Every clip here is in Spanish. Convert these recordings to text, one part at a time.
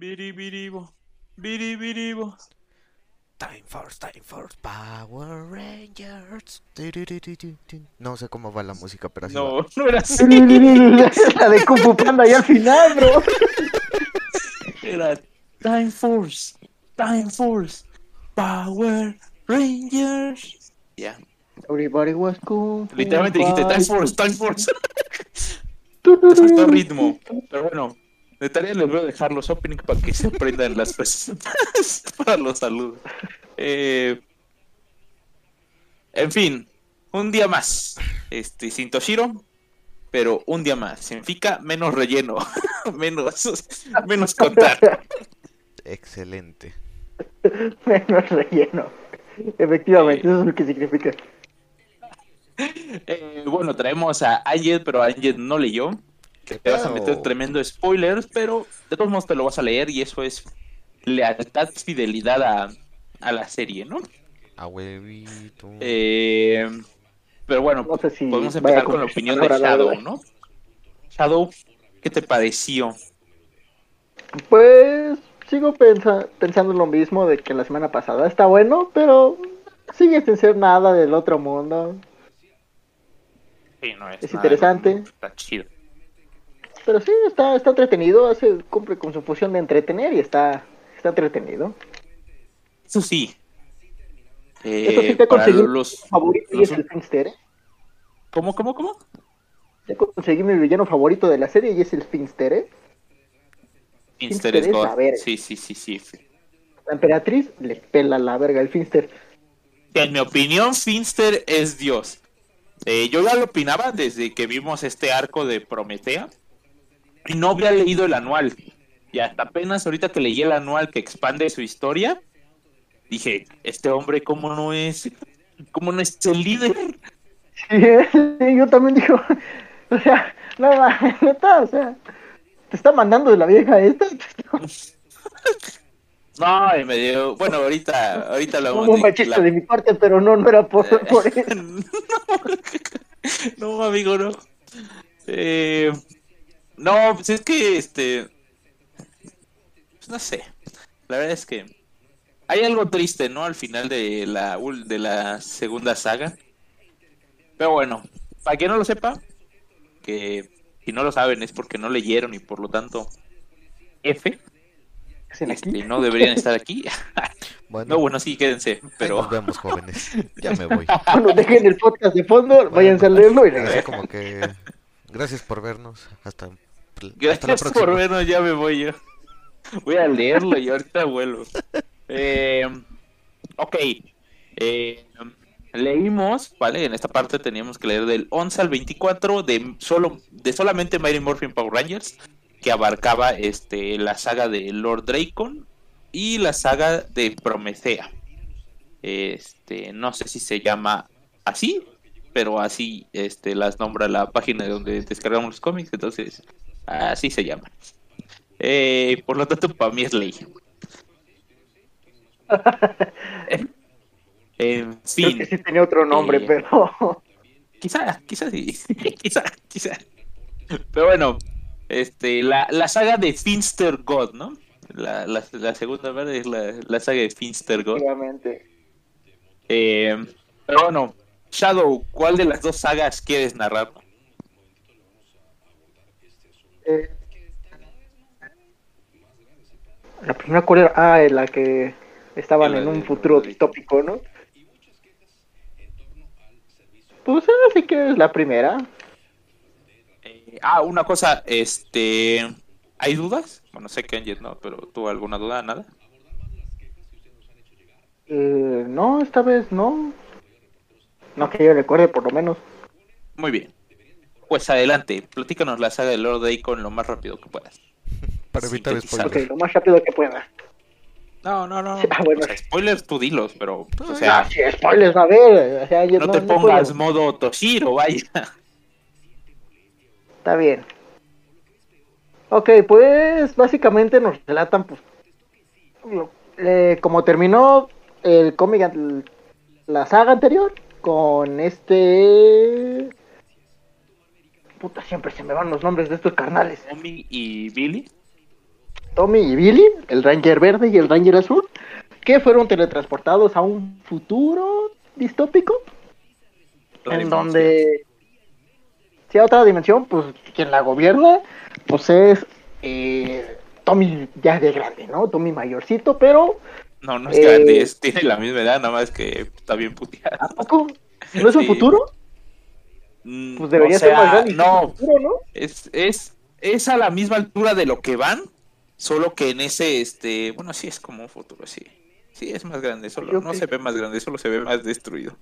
Biribiribo. Biribiribo. Time Force, Time Force, Power Rangers. No sé cómo va la música, pero así va. No, no era así. La de Kung Fu Panda ahí al final, bro. Era Time Force. Time Force. Power Rangers. Ya. Everybody was Fu Literalmente dijiste Time. Force, Time Force. Te faltó ritmo. Pero bueno, de tarea les voy a dejar los openings para que se aprendan las frases para los saludos. Eh, en fin, un día más. Este, sin Toshiro, pero un día más. Significa menos relleno, menos, menos contar. Excelente. Menos relleno. Efectivamente, eso es lo que significa. Eh, bueno, traemos a Angel, pero Angel no leyó. ¿Qué Te vas a meter tremendo spoilers, pero de todos modos te lo vas a leer y eso es lealtad, fidelidad a, a la serie, ¿no? A huevito. Eh, pero bueno, No sé si podemos empezar con la opinión de Shadow. ¿no? Shadow, ¿qué te pareció? Pues sigo pensa- pensando lo mismo de que la semana pasada. Está bueno, pero sigue sin ser nada del otro mundo. Sí, no Es nada, interesante. no, Está chido. Pero sí, está, está entretenido. Hace, cumple con su función de entretener y está, está entretenido. Eso sí. Eh, Eso sí te conseguí los, Mi favorito y es el Finster. ¿eh? ¿Cómo, cómo, cómo? Ya conseguí mi villano favorito de la serie y es el Finster. ¿eh? Finster Finster es es God. la verga. Sí, sí, sí, sí. La emperatriz le pela la verga el Finster. En mi opinión, Finster es Dios. Eh, yo ya lo opinaba desde que vimos este arco de Prometea. Y no había leído el anual. Y hasta apenas ahorita que leí el anual que expande su historia, dije, este hombre, ¿cómo no es? ¿Cómo no es el líder? Sí, yo también digo, o sea, no neta, o sea, te está mandando de la vieja esta. No, y me dio. Bueno, ahorita, ahorita lo Hubo un machista de mi parte, pero no, no era por, por eso. no, amigo, no. Eh, no, pues es que este. pues no sé. La verdad es que hay algo triste, ¿no? Al final de la ul- de la segunda saga. Pero bueno, para quien no lo sepa, que si no lo saben es porque no leyeron y por lo tanto F, este, no deberían estar aquí. Bueno, No, bueno, sí, quédense, pero nos vemos, jóvenes. Ya me voy. Cuando dejen el podcast de fondo, váyanse a leerlo y Así regresan. como que. Gracias por vernos. Hasta, hasta la Gracias próxima. por vernos, ya me voy yo. Voy a leerlo y ahorita vuelvo. Eh, ok. Eh, leímos, ¿vale? En esta parte teníamos que leer del 11 al 24 de solo de solamente Mighty Morphin Power Rangers, que abarcaba este la saga de Lord Dracon y la saga de Promethea. Este, no sé si se llama así, pero así este las nombra la página donde descargamos los cómics, entonces así se llama. Eh, por lo tanto, para mí es ley. en Creo fin, que sí tenía otro nombre, Eh, pero quizá, quizá sí, quizá, quizá. Pero bueno, este, la, la saga de Finster God, ¿no? La, la, la segunda ¿verdad? es la, la saga de Finster God. obviamente. Eh, pero bueno, Shadow, ¿cuál de las dos sagas quieres narrar? Eh, la primera cuál era, ah, en la que estaban La en un futuro distópico, ¿no? Pues esa sí que es la primera. Eh, ah, una cosa, este, ¿hay dudas? Bueno, sé que Angel no, pero ¿tú alguna duda? ¿Nada? Eh, no, esta vez no. No que yo recuerde, por lo menos. Muy bien. Pues adelante, platícanos la saga de Lord Acon lo más rápido que puedas. Para evitar spoilers. lo más rápido que pueda. No, no, no. Ah, bueno. O sea, spoilers tú dilos, pero, o Ah, sea, sí, spoilers, a ver. O sea, yo no, no, te no pongas puedo. modo Toshiro, vaya. Está bien. Ok, pues básicamente nos relatan, pues, lo- eh, como terminó el cómic, la saga anterior, con este... Puta, siempre se me van los nombres de estos carnales. Tommy y Billy. Tommy y Billy, el Ranger verde y el Ranger azul, que fueron teletransportados a un futuro distópico en dimensión. donde si a otra dimensión, pues quien la gobierna, pues es eh, Tommy ya de grande, ¿no? Tommy mayorcito, pero No, no es eh, grande, es- tiene la misma edad, nada más que está bien puteado. ¿a poco? ¿No es un Sí. futuro? Mm, Pues debería o sea, ser más grande. No, futuro, ¿no? es, es, es a la misma altura de lo que van, solo que en ese, este, bueno, sí es como un futuro, sí. Sí, es más grande, solo Yo no que- se ve más grande, solo se ve más destruido.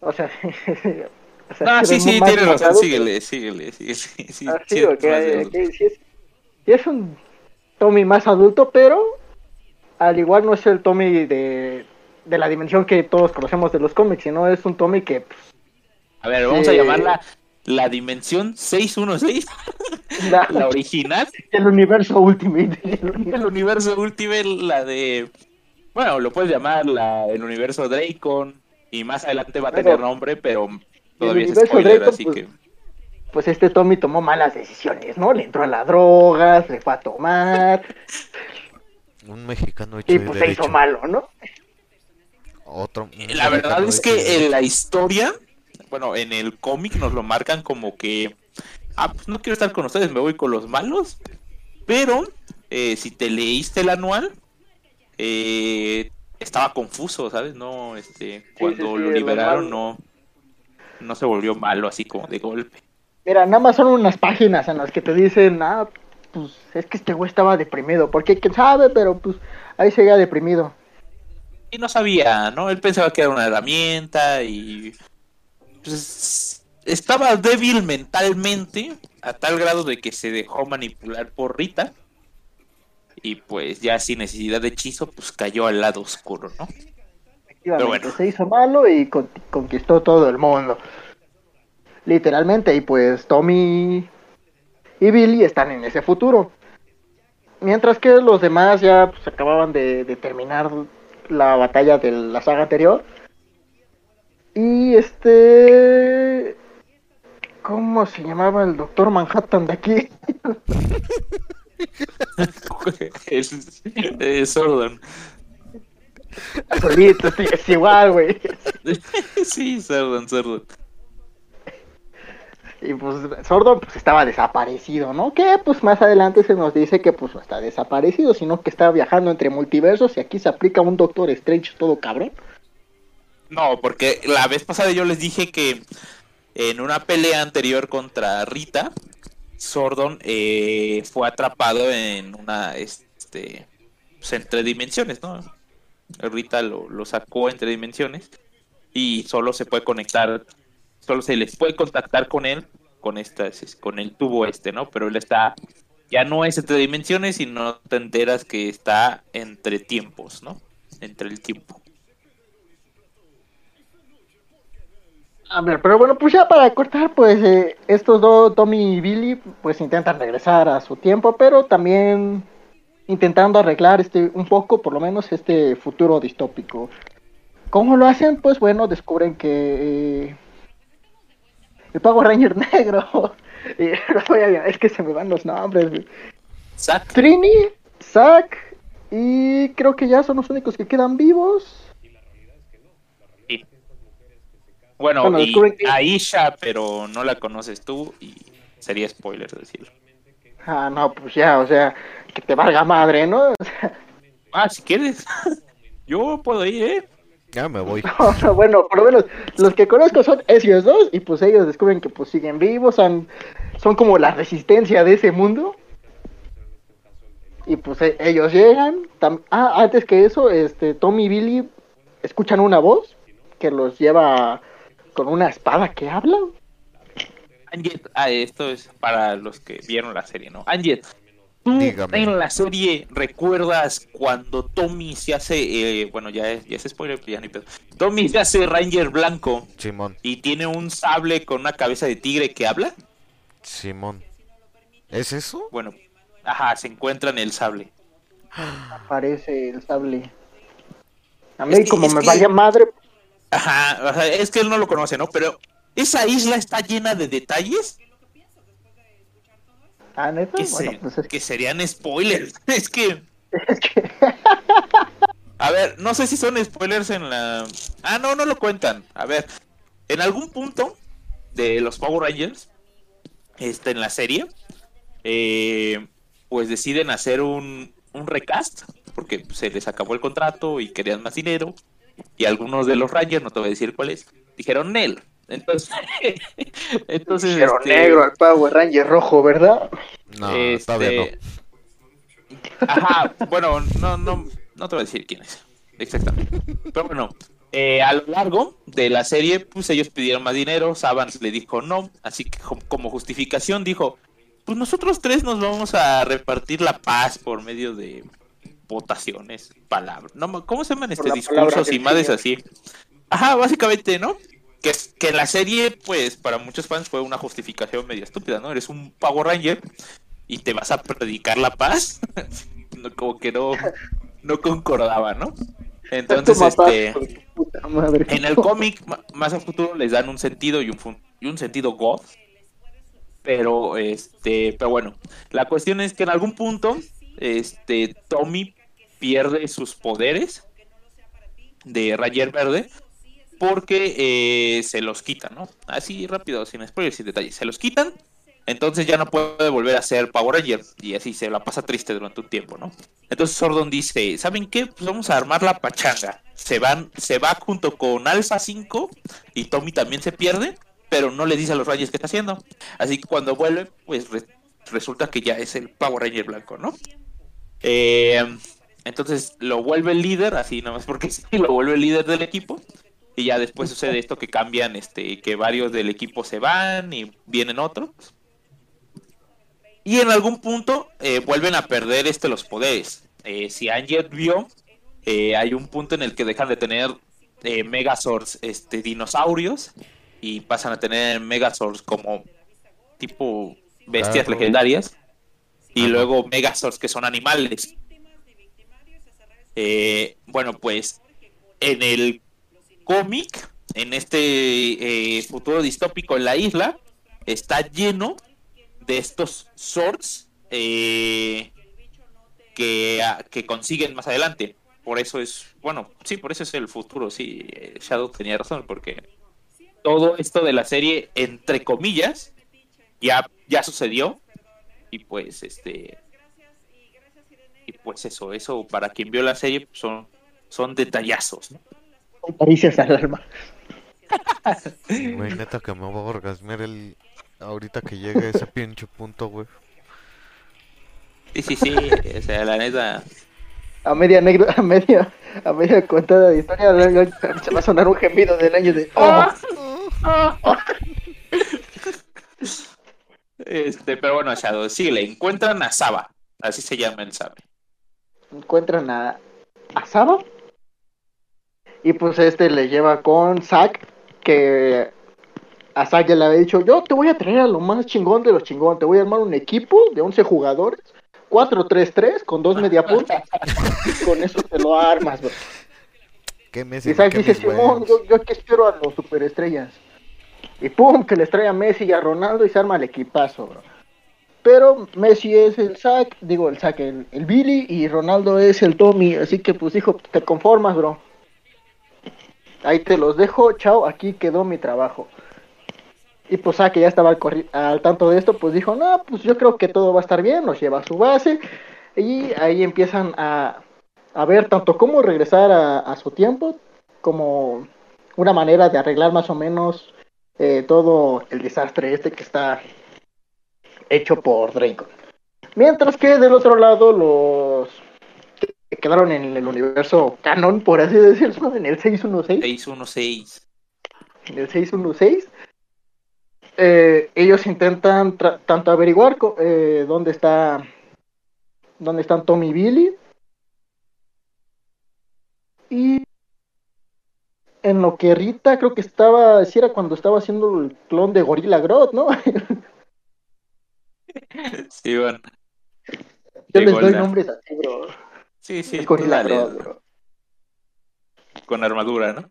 O sea, o sea, se sí, sí, más tienes razón, síguele, síguele, síguele, sí, sí, Ah, sí, sí, es sí sí es un Tommy más adulto, pero al igual no es el Tommy de, de la dimensión que todos conocemos de los cómics, sino es un Tommy que pues, A ver, vamos a Sí. llamarla la dimensión 616, la- la original, el universo Ultimate. el universo- Ultimate, la de, bueno, lo puedes llamar la, el universo Dracon, y más adelante va a tener Bueno, nombre, pero todavía es spoiler, Dracon, así pues, que... Pues este Tommy tomó malas decisiones, ¿no? Le entró a la droga, se fue a tomar Un mexicano hecho y de pues se hizo derecho. malo, ¿no? Otro. La verdad es de que en la historia, bueno, en el cómic nos lo marcan como que, ah, pues no quiero estar con ustedes, me voy con los malos. Pero eh, si te leíste el anual, eh, estaba confuso, ¿sabes? No, este, cuando sí, sí, lo liberaron no, no se volvió malo así como de golpe. Mira, nada más son unas páginas en las que te dicen, ah, pues es que este güey estaba deprimido, porque quién sabe, pero pues ahí seguía deprimido. Y no sabía, ¿no? Él pensaba que era una herramienta y pues, estaba débil mentalmente a tal grado de que se dejó manipular por Rita y pues ya sin necesidad de hechizo pues cayó al lado oscuro, ¿no? Efectivamente, bueno. se hizo malo y con- conquistó todo el mundo. Literalmente, y pues Tommy y Billy están en ese futuro. Mientras que los demás ya pues, acababan de, de terminar la batalla de la saga anterior. Y este... ¿Cómo se llamaba el Doctor Manhattan de aquí? es, es Sordon. Solito, sí, es igual, güey. sí, Sordon, Sordon. Y pues Sordon pues estaba desaparecido, ¿no? Que pues más adelante se nos dice que pues no está desaparecido, sino que está viajando entre multiversos y aquí se aplica un Doctor Strange todo cabrón. No, porque la vez pasada yo les dije que en una pelea anterior contra Rita, Sordon eh, fue atrapado en una, este, pues, entre dimensiones, ¿no? Rita lo, lo sacó entre dimensiones y solo se puede conectar, solo se les puede contactar con él, con estas, con el tubo este, ¿no? Pero él está, ya no es entre dimensiones y no te enteras que está entre tiempos, ¿no? Entre el tiempo. A ver, pero bueno, pues ya para cortar, pues eh, estos dos, Tommy y Billy, pues intentan regresar a su tiempo, pero también intentando arreglar este un poco, por lo menos, este futuro distópico. ¿Cómo lo hacen? Pues bueno, descubren que eh, el Power Ranger negro, y, es que se me van los nombres. Zack, Trini, Zack y creo que ya son los únicos que quedan vivos. Sí. Bueno, Bueno, y que- Aisha, pero no la conoces tú y sería spoiler decirlo. Ah, no, pues ya, o sea, que te valga madre, ¿no? Ah, si quieres. Yo puedo ir, ¿eh? Ya me voy. No, bueno, por lo menos los que conozco son ellos dos y pues ellos descubren que pues siguen vivos, son, son como la resistencia de ese mundo. Y pues e- ellos llegan. tam- ah, antes que eso, este Tommy y Billy escuchan una voz que los lleva con una espada que habla. Anjet, ah, esto es para los que vieron la serie, ¿no? Anjet, ¿tú Dígame. en la serie recuerdas cuando Tommy se hace, eh, bueno, ya es, ya es spoiler, pero ya ni pedo. Tommy se hace Ranger blanco Simón, y tiene un sable con una cabeza de tigre que habla? Simón. ¿Es eso? Bueno, ajá, se encuentra en el sable. Aparece el sable. A mí Es que- como me que- valía madre, Ajá, o sea, es que él no lo conoce, ¿no? Pero esa isla está llena de detalles Ah, neta. Que, Bueno, se- pues es que serían spoilers. Es que, es que- a ver, no sé si son spoilers en la. Ah, no, no lo cuentan. A ver, en algún punto de los Power Rangers, este, en la serie, eh, pues deciden hacer un, un recast, porque se les acabó el contrato y querían más dinero. Y algunos de los Rangers, no te voy a decir cuáles, dijeron Nel. Entonces, entonces Pero este, negro al Power Ranger rojo, ¿verdad? No, este, todavía no. Ajá, bueno, no, no, no te voy a decir quién es. Exactamente. Pero bueno, eh, a lo largo de la serie, pues ellos pidieron más dinero, Savans le dijo no, así que como justificación dijo, pues nosotros tres nos vamos a repartir la paz por medio de votaciones, palabras. No, ¿Cómo se llaman este discursos y madres así? Ajá, básicamente, ¿no? Que, que la serie, pues, para muchos fans fue una justificación medio estúpida, ¿no? Eres un Power Ranger y te vas a predicar la paz. No, como que no, no concordaba, ¿no? Entonces, este, en el cómic, más a futuro, les dan un sentido y un, y un sentido goth. Pero, este, pero bueno, la cuestión es que en algún punto, este, Tommy pierde sus poderes de Ranger Verde porque eh, se los quitan, ¿no? Así rápido, sin spoilers, sin detalles. Se los quitan, entonces ya no puede volver a ser Power Ranger y así se la pasa triste durante un tiempo, ¿no? Entonces Sordon dice, ¿saben qué? Pues vamos a armar la pachanga. Se van, se va junto con Alpha 5 y Tommy también se pierde, pero no le dice a los Rangers qué está haciendo. Así que cuando vuelve, pues re- resulta que ya es el Power Ranger blanco, ¿no? Eh, entonces lo vuelve el líder, así nomás porque sí, lo vuelve el líder del equipo. Y ya después sucede esto que cambian, este, que varios del equipo se van y vienen otros. Y en algún punto eh, vuelven a perder este los poderes. Eh, si Anjet vio, eh, hay un punto en el que dejan de tener eh, Megazords este, dinosaurios y pasan a tener Megazords como tipo bestias Claro. legendarias. Y Ajá. luego Megazords que son animales. Eh, bueno, pues en el cómic, en este eh, futuro distópico en la isla, está lleno de estos swords eh, que, ah, que consiguen más adelante. Por eso es, bueno, sí, por eso es el futuro, sí, eh, Shadow tenía razón, porque todo esto de la serie, entre comillas, ya, ya sucedió. Y pues, este, y pues eso, eso para quien vio la serie pues, son, son detallazos, ¿no? Caricias al alma. Güey, neta que me voy a orgasmear el... Ahorita que llegue ese pinche punto, güey. Sí, sí, sí, o sea, la neta. A media negro, a media, a media contada de historia, se va a sonar un gemido del año de. ¡Oh! Este, pero bueno, Shadow, sí, le encuentran a Saba, así se llama el Sabe. Encuentran a, a Saba. Y pues este le lleva con Zack, que a Zack ya le había dicho, yo te voy a traer a lo más chingón de los chingón, te voy a armar un equipo de 11 jugadores, 4-3-3 con dos media punta, con eso te lo armas, bro. ¿Qué Messi? Y Zack ¿Qué dice, Simón, yo, yo aquí espero a los superestrellas. Y pum, que les trae a Messi y a Ronaldo y se arma el equipazo, bro. Pero Messi es el Zack, digo el Zack, el, Billy y Ronaldo es el Tommy. Así que pues hijo, te conformas, bro. Ahí te los dejo, chao, aquí quedó mi trabajo. Y pues Zack, que ya estaba al, al tanto de esto, pues dijo, no, pues yo creo que todo va a estar bien, nos lleva a su base. Y ahí empiezan a, a ver tanto cómo regresar a su tiempo, como una manera de arreglar más o menos eh, todo el desastre este que está hecho por Draco. Mientras que del otro lado los que quedaron en el universo canon, por así decirlo, en el 616, 616. en el 616, eh, ellos intentan tanto averiguar eh, dónde está dónde están Tommy y Billy y en lo que Rita creo que estaba, si era cuando estaba haciendo el clon de Gorilla Grodd, ¿no? Sí, bueno. Yo les doy nombres así, bro. Sí, sí, Es Gorilla dale, Grodd, bro. con armadura, ¿no?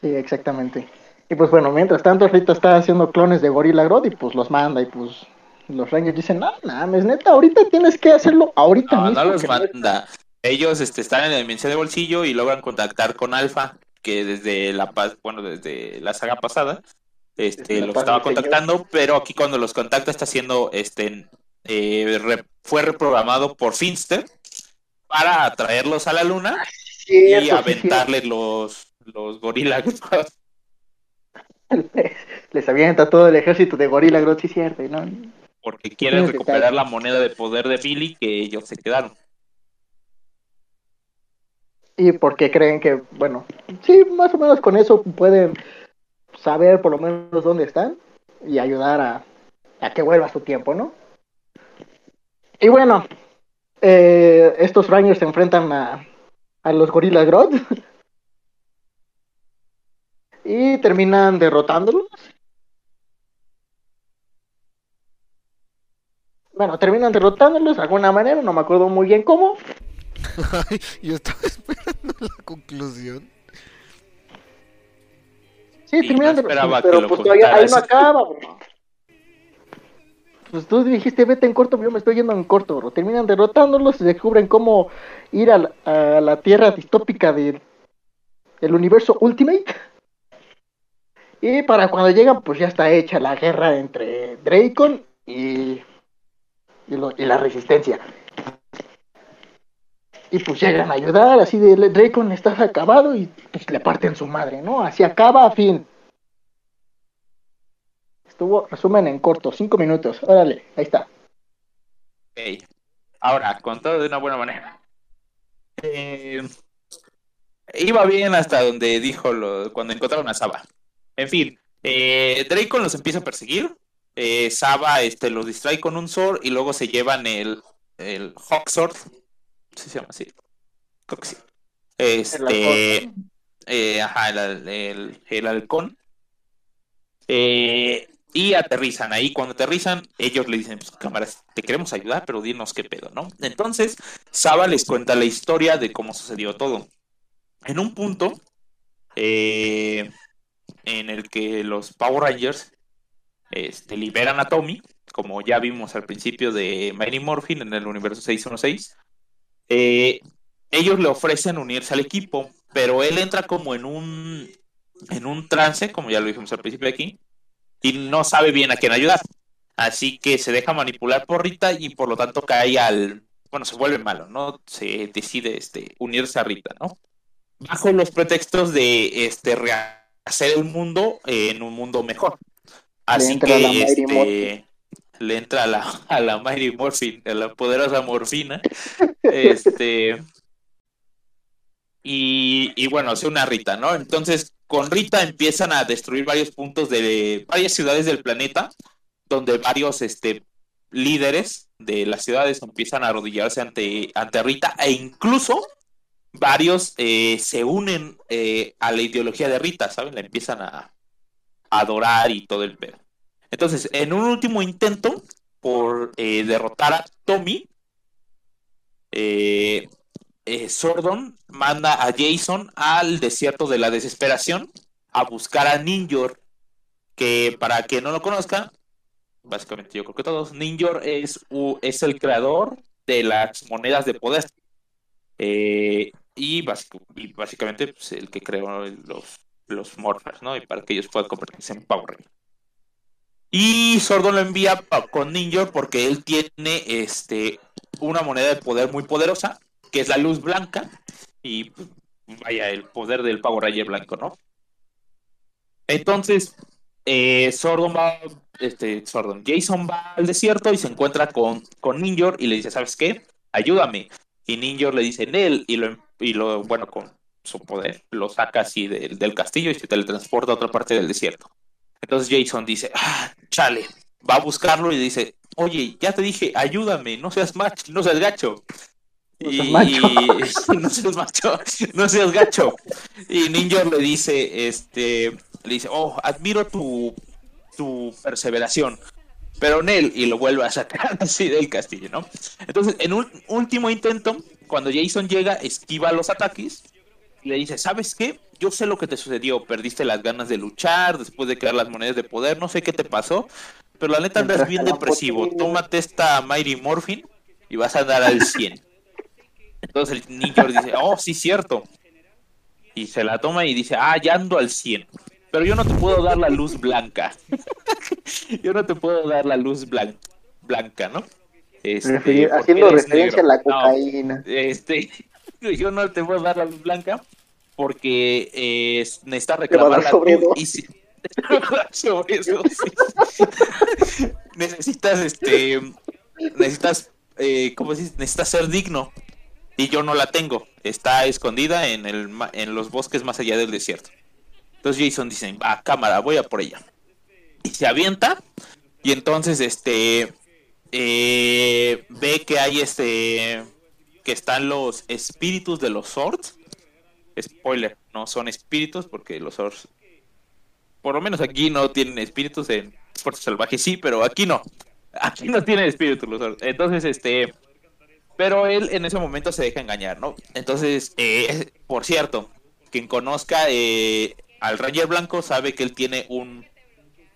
Sí, exactamente. Y pues bueno, mientras tanto Rita está haciendo clones de Gorilla Grodd y pues los manda y pues los Rangers dicen, no, mames, neta, ahorita tienes que hacerlo ahorita No, mismo. no los manda. Ellos este, están en la dimensión de bolsillo y logran contactar con Alpha, que desde la bueno, desde la saga pasada, este, paz estaba contactando, pero aquí cuando los contacta está siendo, este, eh, re- fue reprogramado por Finster para atraerlos a la luna y Cierto, sí, aventarle los, los gorilas. cierto. Les avienta todo el ejército de Gorilla Grodd, sí, cierto, y ¿no? porque quieren recuperar la moneda de poder de Billy que ellos se quedaron. Y porque creen que, bueno, sí, más o menos con eso pueden saber por lo menos dónde están y ayudar a, a que vuelva su tiempo, ¿no? Y bueno, eh, estos Rangers se enfrentan a, a los Gorilla Grodd y terminan derrotándolos. Bueno, terminan derrotándolos de alguna manera, no me acuerdo muy bien cómo. Ay, yo estaba esperando la conclusión. Sí, Y terminan no de- pero pues todavía ahí no acaba, bro. Pues tú dijiste vete en corto, yo me estoy yendo en corto, bro. Terminan derrotándolos y descubren cómo ir a la, a la tierra distópica del el universo Ultimate. Y para cuando llegan, pues ya está hecha la guerra entre Dracon y, y, lo- y la resistencia. Y pues llegan a ayudar, así de Dracon está acabado y pues le parten su madre, ¿no? Así acaba a fin. Estuvo resumen en corto, cinco minutos. Órale, ahí está. Ok. Ahora, contado de una buena manera. Eh, iba bien hasta donde dijo cuando encontraron a Saba. En fin, eh, Draco los empieza a perseguir. Eh, Saba este, los distrae con un sword y luego se llevan el, el Hawk Sword. ¿Sí se llama así? Creo que sí. Este, eh, ajá, el, el- el halcón. Eh, y aterrizan ahí. Cuando aterrizan, ellos le dicen, pues, cámaras, te queremos ayudar, pero dinos qué pedo, ¿no? Entonces, Saba les cuenta la historia de cómo sucedió todo. En un punto eh, en el que los Power Rangers este, liberan a Tommy, como ya vimos al principio de Mighty Morphin en el universo 616, eh, ellos le ofrecen unirse al equipo, pero él entra como en un en un trance, como ya lo dijimos al principio de aquí, y no sabe bien a quién ayudar. Así que se deja manipular por Rita y por lo tanto cae al, bueno, se vuelve malo, ¿no? Se decide este unirse a Rita, ¿no? Bajo los pretextos de este rehacer el mundo en un mundo mejor. Así que este. Le entra a la, a la a la poderosa morfina. Este. Y, y bueno, hace una Rita, ¿no? Entonces, con Rita empiezan a destruir varios puntos de varias ciudades del planeta, donde varios este, líderes de las ciudades empiezan a arrodillarse ante, ante Rita, e incluso varios eh, se unen eh, a la ideología de Rita, ¿saben? La empiezan a, a adorar y todo el pedo. Entonces, en un último intento por eh, derrotar a Tommy, eh, eh, Sordon manda a Jason al desierto de la desesperación a buscar a Ninjor, que para quien no lo conozca, básicamente yo creo que todos, Ninjor es, es el creador de las monedas de poder. Y, básicamente pues, el que creó los, los Morphers, ¿no? Y para que ellos puedan convertirse en Power. Y Sordon lo envía con Ninjor porque él tiene este, una moneda de poder muy poderosa, que es la luz blanca. Y pues, vaya, el poder del Power Ranger blanco, ¿no? Entonces, eh, Sordon va, este, Jason va al desierto y se encuentra con, con Ninjor y le dice, ¿sabes qué? Ayúdame. Y Ninjor le dice en él y lo, y lo, bueno, con su poder, lo saca así del castillo y se teletransporta a otra parte del desierto. Entonces Jason dice, ah, chale, va a buscarlo y dice, oye, ya te dije, ayúdame, no seas macho, no seas gacho. No seas Y- macho. no seas macho, no seas gacho. Y Ninjor le dice, este, le dice, oh, admiro tu, tu perseveración. Pero Nel, y lo vuelve a sacar así del castillo, ¿no? Entonces, en un último intento, cuando Jason llega, esquiva los ataques y le dice, ¿sabes qué? Yo sé lo que te sucedió, perdiste las ganas de luchar después de crear las monedas de poder, no sé qué te pasó, pero la neta andas bien depresivo. Tómate esta Mighty Morphin y vas a dar al 100. Entonces el niño dice, oh, sí, cierto. Y se la toma y dice, ah, ya ando al 100. Pero yo no te puedo dar la luz blanca. yo no te puedo dar la luz blan- blanca, ¿no? Este, haciendo referencia negro". a la No, cocaína. este, yo no te puedo dar la luz blanca porque eh, necesitas a tú y si- a dar sobredosis. necesitas, este, necesitas, eh, ¿cómo se dice? Necesitas ser digno y yo no la tengo. Está escondida en el, en los bosques más allá del desierto. Entonces Jason dice, va, cámara, voy a por ella. Y se avienta y entonces, este, eh, ve que hay este que están los espíritus de los swords. Spoiler, no son espíritus porque los swords por lo menos aquí no tienen espíritus en Fuerza Salvaje sí, pero aquí no. Aquí no tienen espíritus los. Entonces, este pero él en ese momento se deja engañar, ¿no? Entonces, eh, por cierto, quien conozca eh, al Ranger Blanco sabe que él tiene un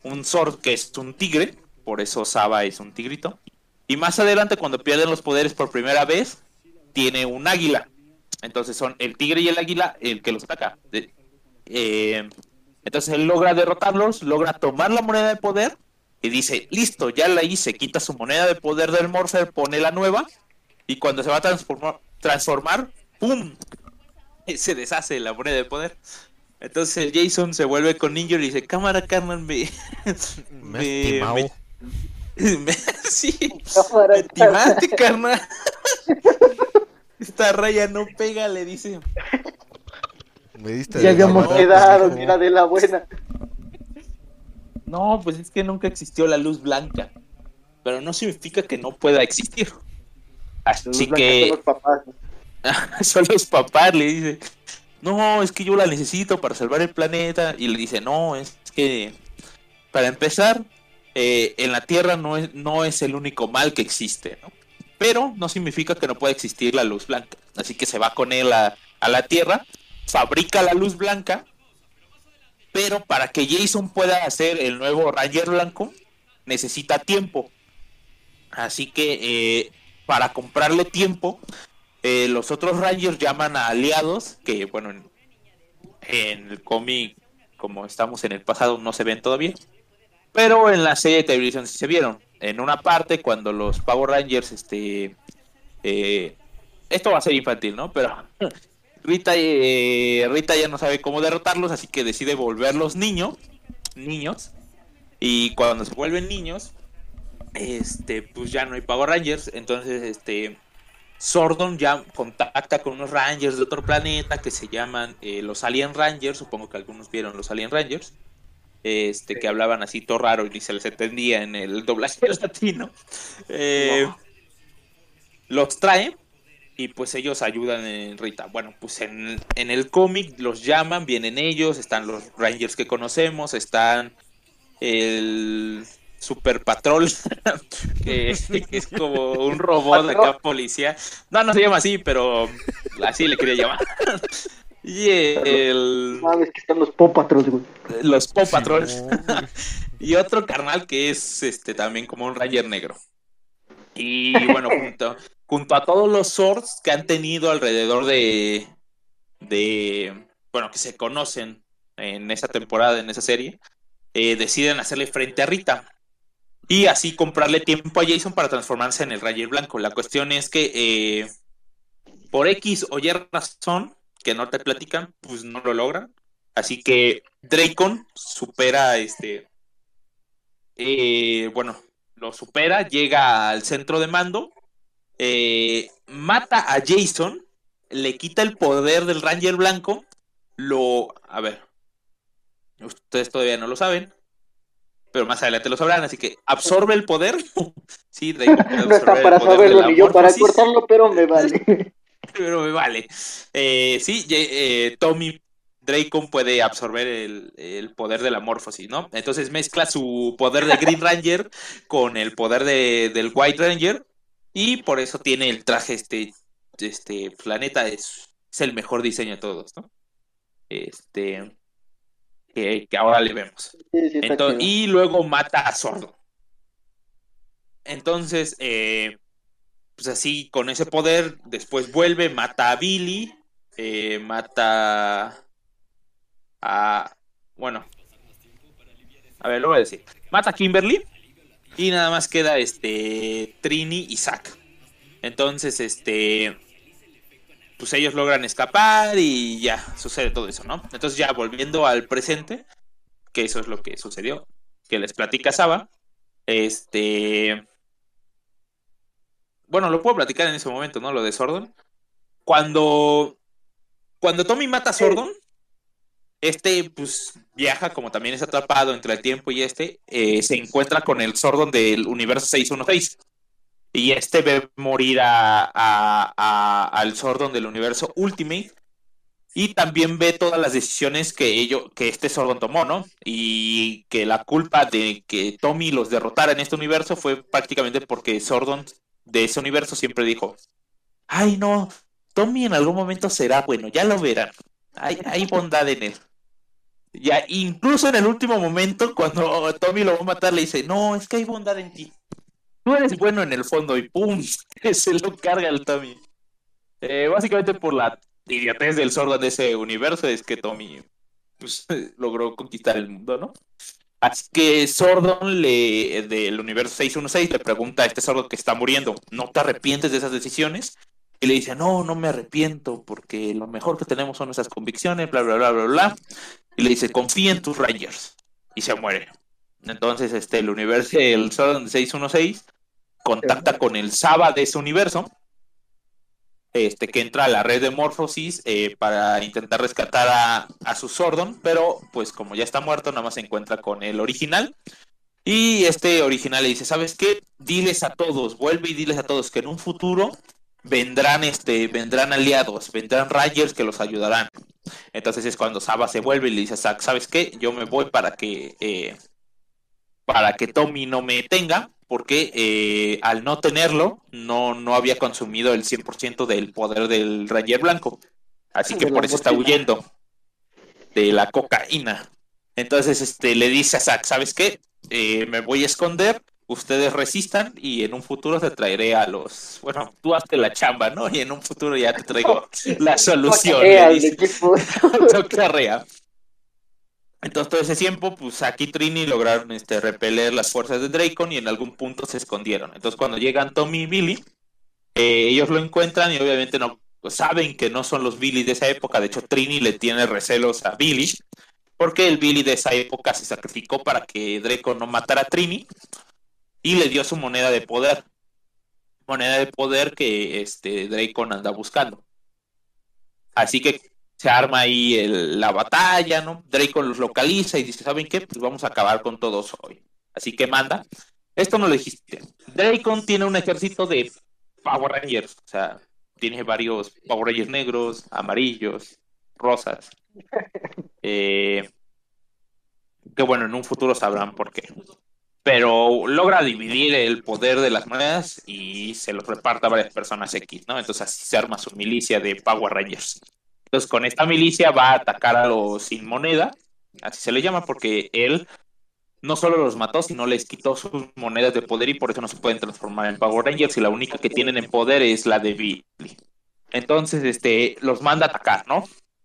un sword que es un tigre, por eso Saba es un tigrito. Y más adelante, cuando pierden los poderes por primera vez, tiene un águila. Entonces son el tigre y el águila el que los ataca. Eh, entonces él logra derrotarlos, logra tomar la moneda de poder y dice, listo, ya la hice, quita su moneda de poder del Morpher, pone la nueva y cuando se va a transformar, transformar ¡pum! Se deshace la moneda de poder. Entonces el Jason se vuelve con Ninja y le dice, cámara, carnal, me... Me me- me- sí, Cámara, me timaste, carnal. Esta raya no pega, le dice. Me diste Ya habíamos quedado, que era de la buena. No, pues es que nunca existió la luz blanca. Pero no significa que no pueda existir. Así son que los papás. son los papás, le dice. No, es que yo la necesito para salvar el planeta. Y le dice, no, es que para empezar, eh, en la Tierra no es, no es el único mal que existe, ¿no? Pero no significa que no pueda existir la luz blanca. Así que se va con él a, la Tierra, fabrica la luz blanca, pero para que Jason pueda hacer el nuevo Ranger blanco, necesita tiempo. Así que eh, para comprarle tiempo, eh, los otros Rangers llaman a aliados, que bueno, en, en el cómic, como estamos en el pasado, no se ven todavía. Pero en la serie de televisión sí se vieron. En una parte, cuando los Power Rangers, este... eh, esto va a ser infantil, ¿no? Pero Rita, eh, Rita ya no sabe cómo derrotarlos, así que decide volverlos niños. Niños. Y cuando se vuelven niños, este, pues ya no hay Power Rangers. Entonces, este, Sordon ya contacta con unos Rangers de otro planeta que se llaman eh, los Alien Rangers. Supongo que algunos vieron los Alien Rangers. Este, que hablaban así todo raro y se les entendía en el doblaje latino. Eh, Los trae y pues ellos ayudan en Rita. Bueno, pues en, en el cómic los llaman, vienen ellos, están los Rangers que conocemos, están el Super Patrol, que es como un robot de acá policía. No, no se llama así, pero así le quería llamar. Y el, Mames, que están los Paw Patrols, güey. los Paw Patrol. Sí, no. Y otro carnal que es este también como un Ranger negro. Y bueno, junto, junto a todos los swords que han tenido alrededor de. de. bueno, que se conocen en esa temporada, en esa serie, eh, deciden hacerle frente a Rita. Y así comprarle tiempo a Jason para transformarse en el Ranger Blanco. La cuestión es que eh, por X o Y razón, que no te platican, pues no lo logran. Así que Dracon supera este. eh, bueno, lo supera, llega al centro de mando, eh, mata a Jason, le quita el poder del Ranger Blanco, lo. A ver. Ustedes todavía no lo saben. Pero más adelante lo sabrán, así que absorbe el poder. sí, Dracon puede No está el para saberlo ni yo para cortarlo, pero me vale. pero me vale. Eh, sí, eh, Tommy Dracon puede absorber el, el poder de la morfosis, ¿no? Entonces mezcla su poder de Green Ranger con el poder de, del White Ranger y por eso tiene el traje este, este planeta, es, es el mejor diseño de todos, ¿no? Este, que, que ahora le vemos. Sí, sí, y luego mata a Sordo. entonces, eh, pues así, con ese poder, después vuelve, mata a Billy, eh, mata a... Bueno. A ver, lo voy a decir. Mata a Kimberly y nada más queda este Trini y Zack. Entonces, este pues ellos logran escapar y ya sucede todo eso, ¿no? Entonces ya volviendo al presente, que eso es lo que sucedió, que les platica Saba, este bueno, lo puedo platicar en ese momento, ¿no? Lo de Sordon. Cuando cuando Tommy mata a Sordon, este pues viaja, como también es atrapado entre el tiempo y este, eh, se encuentra con el Sordon del universo 616 y este ve morir a, al Sordon del universo Ultimate y también ve todas las decisiones que ello, que este Sordon tomó, ¿no? Y que la culpa de que Tommy los derrotara en este universo fue prácticamente porque Sordon de ese universo siempre dijo, ay no, Tommy en algún momento será bueno, ya lo verán, hay, hay bondad en él. Ya, incluso en el último momento, cuando Tommy lo va a matar, le dice, no, es que hay bondad en ti tú eres bueno en el fondo y ¡pum! se lo carga el Tommy. Eh, básicamente por la idiotez del sordo de ese universo es que Tommy pues, logró conquistar el mundo, ¿no? Así que Sordon le, del universo 616 le pregunta a este sordo que está muriendo, ¿no te arrepientes de esas decisiones? Y le dice, no, no me arrepiento porque lo mejor que tenemos son esas convicciones, bla, bla, bla, bla, bla. Y le dice, confía en tus Rangers. Y se muere. Entonces, este, el universo, el Sordon 616 contacta con el Saba de ese universo, este, que entra a la red de Morphosis eh, para intentar rescatar a, a, su Sordon, pero pues como ya está muerto, nada más se encuentra con el original. Y este original le dice, ¿sabes qué? Diles a todos, vuelve y diles a todos que en un futuro vendrán, este, vendrán aliados, vendrán Rangers que los ayudarán. Entonces es cuando Saba se vuelve y le dice a ¿sabes qué? Yo me voy para que, eh, para que Tommy no me tenga porque eh, al no tenerlo, no, no había consumido el 100% del poder del Ranger Blanco. Así que por eso está huyendo de la cocaína. Entonces este, le dice a Zack, ¿sabes qué? Eh, me voy a esconder, ustedes resistan y en un futuro te traeré a los... Bueno, tú hazte la chamba, ¿no? Y en un futuro ya te traigo la solución. Entonces todo ese tiempo, pues aquí Trini lograron este, repeler las fuerzas de Dracon y en algún punto se escondieron. Entonces cuando llegan Tommy y Billy, eh, ellos lo encuentran y obviamente no saben que no son los Billy de esa época. De hecho, Trini le tiene recelos a Billy porque el Billy de esa época se sacrificó para que Draco no matara a Trini y le dio su moneda de poder. Moneda de poder que este Dracon anda buscando. Así que se arma ahí la batalla, ¿no? Draco los localiza y dice, ¿saben qué? Pues vamos a acabar con todos hoy. Así que manda. Esto no lo dijiste. Dracon tiene un ejército de Power Rangers. O sea, tiene varios Power Rangers negros, amarillos, rosas. Eh, que bueno, en un futuro sabrán por qué. Pero logra dividir el poder de las monedas y se los reparta a varias personas X, ¿no? Entonces así se arma su milicia de Power Rangers. Entonces, con esta milicia va a atacar a los sin moneda, así se le llama, porque él no solo los mató, sino les quitó sus monedas de poder y por eso no se pueden transformar en Power Rangers y la única que tienen en poder es la de Billy. Entonces, este, los manda a atacar, ¿no?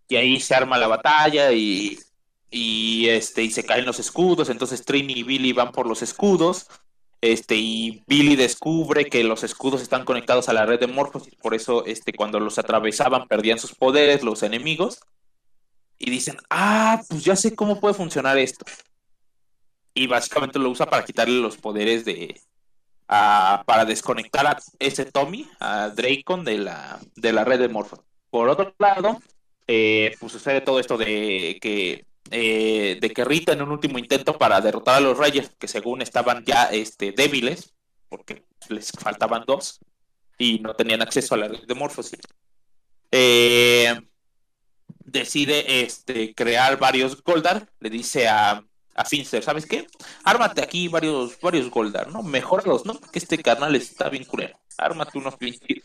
Y ahí se arma la batalla y, y, este, y se caen los escudos, entonces Trini y Billy van por los escudos este, y Billy descubre que los escudos están conectados a la red de Morphosis, por eso este, cuando los atravesaban perdían sus poderes los enemigos. Y dicen, ah, pues ya sé cómo puede funcionar esto. Y básicamente lo usa para quitarle los poderes de... para desconectar a ese Tommy, a Dracon de la, de la red de Morphosis. Por otro lado, eh, pues sucede todo esto de que eh, de que Rita en un último intento para derrotar a los Reyes, que según estaban ya este, débiles, porque les faltaban dos y no tenían acceso a la red de Morphosis, eh, decide este, crear varios Goldar, le dice a, a Finster, ¿sabes qué? Ármate aquí varios, varios Goldar, ¿no? Mejóralos, ¿no? Porque este carnal está bien culero. Ármate unos Finster.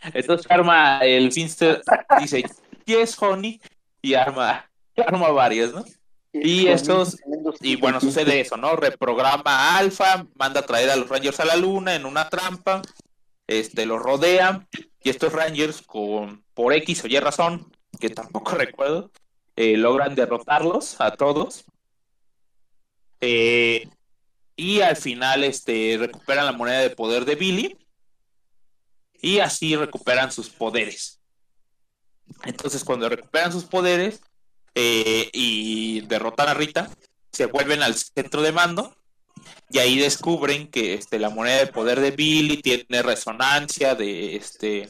Entonces arma el Finster, dice, yes, honey, y arma arma varios, ¿no? Y estos... y bueno, sucede eso, ¿no? Reprograma a Alpha, manda a traer a los Rangers a la luna en una trampa, este, los rodea, y estos Rangers, con, por X o Y razón, que tampoco recuerdo, eh, logran derrotarlos a todos. Eh, y al final este, recuperan la moneda de poder de Billy. Y así recuperan sus poderes. Entonces, cuando recuperan sus poderes eh, y derrotan a Rita, se vuelven al centro de mando. Y ahí descubren que este, la moneda de poder de Billy tiene resonancia de este.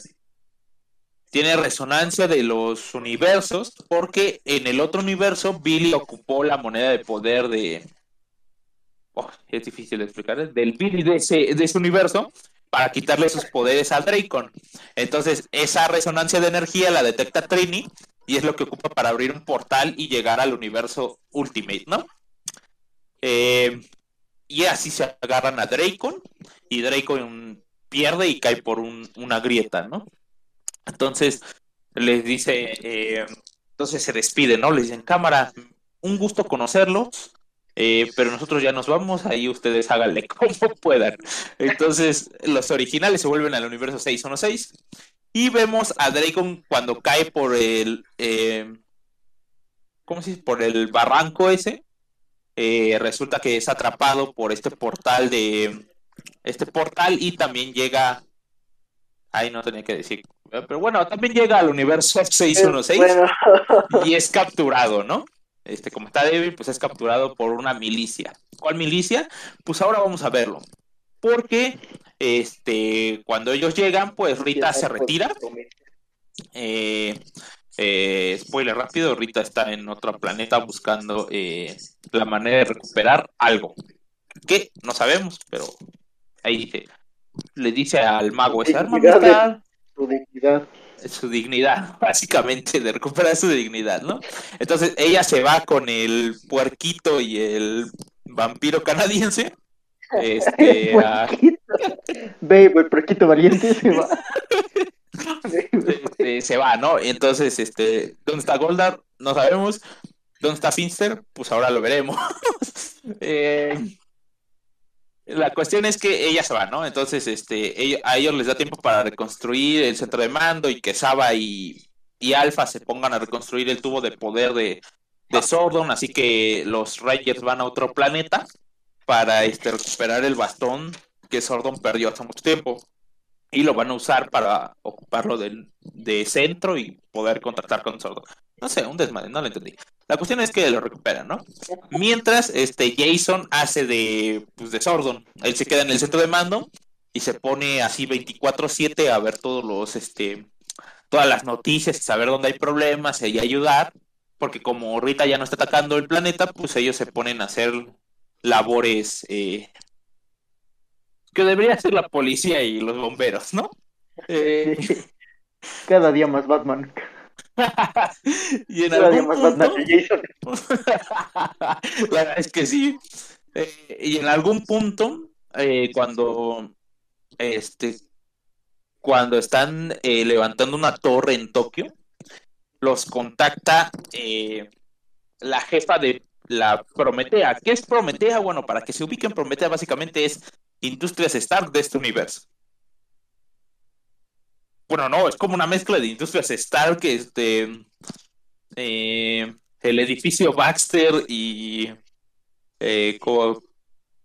Tiene resonancia de los universos. Porque en el otro universo, Billy ocupó la moneda de poder de. Oh, es difícil de explicar. Del Billy de ese, de ese universo para quitarle sus poderes al Dracon. Entonces, esa resonancia de energía la detecta Trini y es lo que ocupa para abrir un portal y llegar al universo Ultimate, ¿no? Eh, y así se agarran a Dracon y Dracon pierde y cae por una grieta, ¿no? Entonces les dice, eh, entonces se despide, ¿no? Les dicen, cámara, un gusto conocerlos. Eh, pero nosotros ya nos vamos, ahí ustedes háganle como puedan. Entonces, los originales se vuelven al universo 616 y vemos a Dracon cuando cae por el. Eh, ¿Cómo se dice? Por el barranco ese. Eh, resulta que es atrapado por este portal de. Este portal y también llega. Ahí no tenía que decir. Pero bueno, también llega al universo 616 y es capturado, ¿no? este, como está débil, pues es capturado por una milicia. ¿Cuál milicia? Pues ahora vamos a verlo. Porque este, cuando ellos llegan, pues Rita se retira. Eh, eh, spoiler rápido, Rita está en otro planeta buscando eh, la manera de recuperar algo. Que no sabemos, pero ahí dice, le dice al mago, esa arma Su dignidad su dignidad, básicamente, de recuperar su dignidad, ¿no? Entonces ella se va con el puerquito y el vampiro canadiense. Este, a... Babe, el puerquito valiente se va. Este, se va, ¿no? Entonces, este, ¿dónde está Goldar? No sabemos. ¿Dónde está Finster? Pues ahora lo veremos. eh, la cuestión es que ella se va, ¿no? Entonces, este, a ellos les da tiempo para reconstruir el centro de mando y que Saba y, y Alpha se pongan a reconstruir el tubo de poder de, de Sordon, así que los Rangers van a otro planeta para este, recuperar el bastón que Sordon perdió hace mucho tiempo y lo van a usar para ocuparlo de, de centro y poder contratar con Sordon. No sé, un desmadre, no lo entendí. La cuestión es que lo recuperan, ¿no? Mientras, este, Jason hace de, pues, de Sordon. Él se queda en el centro de mando y se pone así 24-7 a ver todos los, este, todas las noticias saber dónde hay problemas y ayudar. Porque como Rita ya no está atacando el planeta, pues ellos se ponen a hacer labores eh, que debería hacer la policía y los bomberos, ¿no? Eh... Cada día más Batman. y en algún punto... La verdad es que sí. Eh, y en algún punto, eh, cuando este cuando están eh, levantando una torre en Tokio, los contacta eh, la jefa de la Prometea. ¿Qué es Prometea? Bueno, para que se ubiquen, Prometea básicamente es Industrias Stark de este universo bueno, no, es como una mezcla de industrias Stark, este, eh, el edificio Baxter y eh,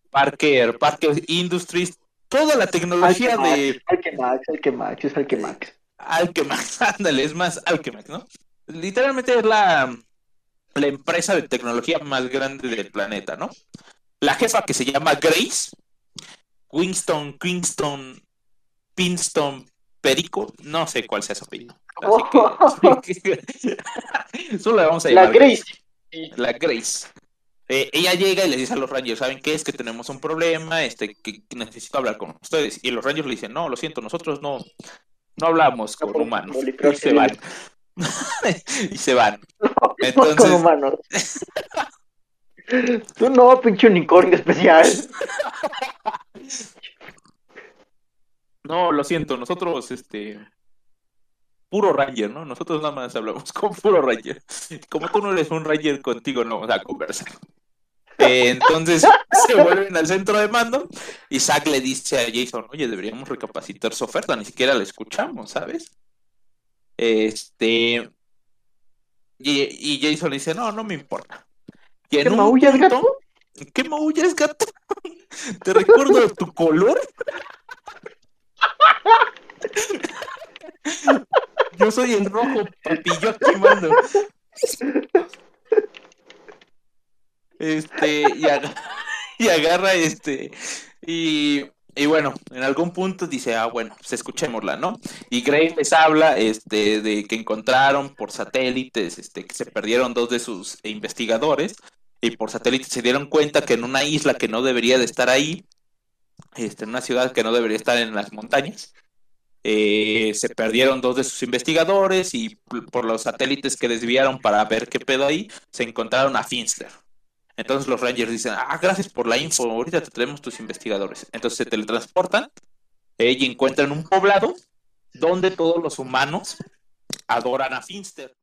Parker, Parker Industries, toda la tecnología de... Alchemax, Alchemax, es Alchemax. Alchemax, ándale, es más Alchemax, ¿no? Literalmente es la, la empresa de tecnología más grande del planeta, ¿no? La jefa que se llama Grace, Winston, Kingston, Pinston, Perico, no sé cuál sea su apellido. Solo le vamos a llamar. La Grace. La Grace. Eh, ella llega y le dice a los Rangers, ¿saben qué? Es que tenemos un problema, este, que necesito hablar con ustedes. Y los Rangers le dicen, no, lo siento, nosotros no, no hablamos con humanos. Y se van. Y se van. Entonces... con humanos. Tú no, pinche unicornio especial. No, lo siento, nosotros, este, puro Ranger, ¿no? Nosotros nada más hablamos con puro Ranger. Como tú no eres un Ranger, contigo no vamos a conversar. Eh, entonces se vuelven al centro de mando y Zack le dice a Jason, oye, deberíamos recapacitar su oferta, ni siquiera la escuchamos, ¿sabes? Este... Y, y Jason le dice, no, no me importa. Y en ¿Qué maullas, punto- gato? ¿Qué maullas, gato? ¿Te recuerdo tu color? Yo soy el rojo, papi, yo aquí mando. Este, y, aga- y agarra este, y, y bueno, en algún punto dice, ah, bueno, pues escuchémosla, ¿no? Y Gray les habla, este, de que encontraron por satélites, este, que se perdieron dos de sus investigadores, y por satélite se dieron cuenta que en una isla que no debería de estar ahí, este, en una ciudad que no debería estar en las montañas, eh, se perdieron dos de sus investigadores y por los satélites que desviaron para ver qué pedo ahí, se encontraron a Finster. Entonces los Rangers dicen, ah, gracias por la info, ahorita te traemos tus investigadores. Entonces se teletransportan y encuentran un poblado donde todos los humanos adoran a Finster.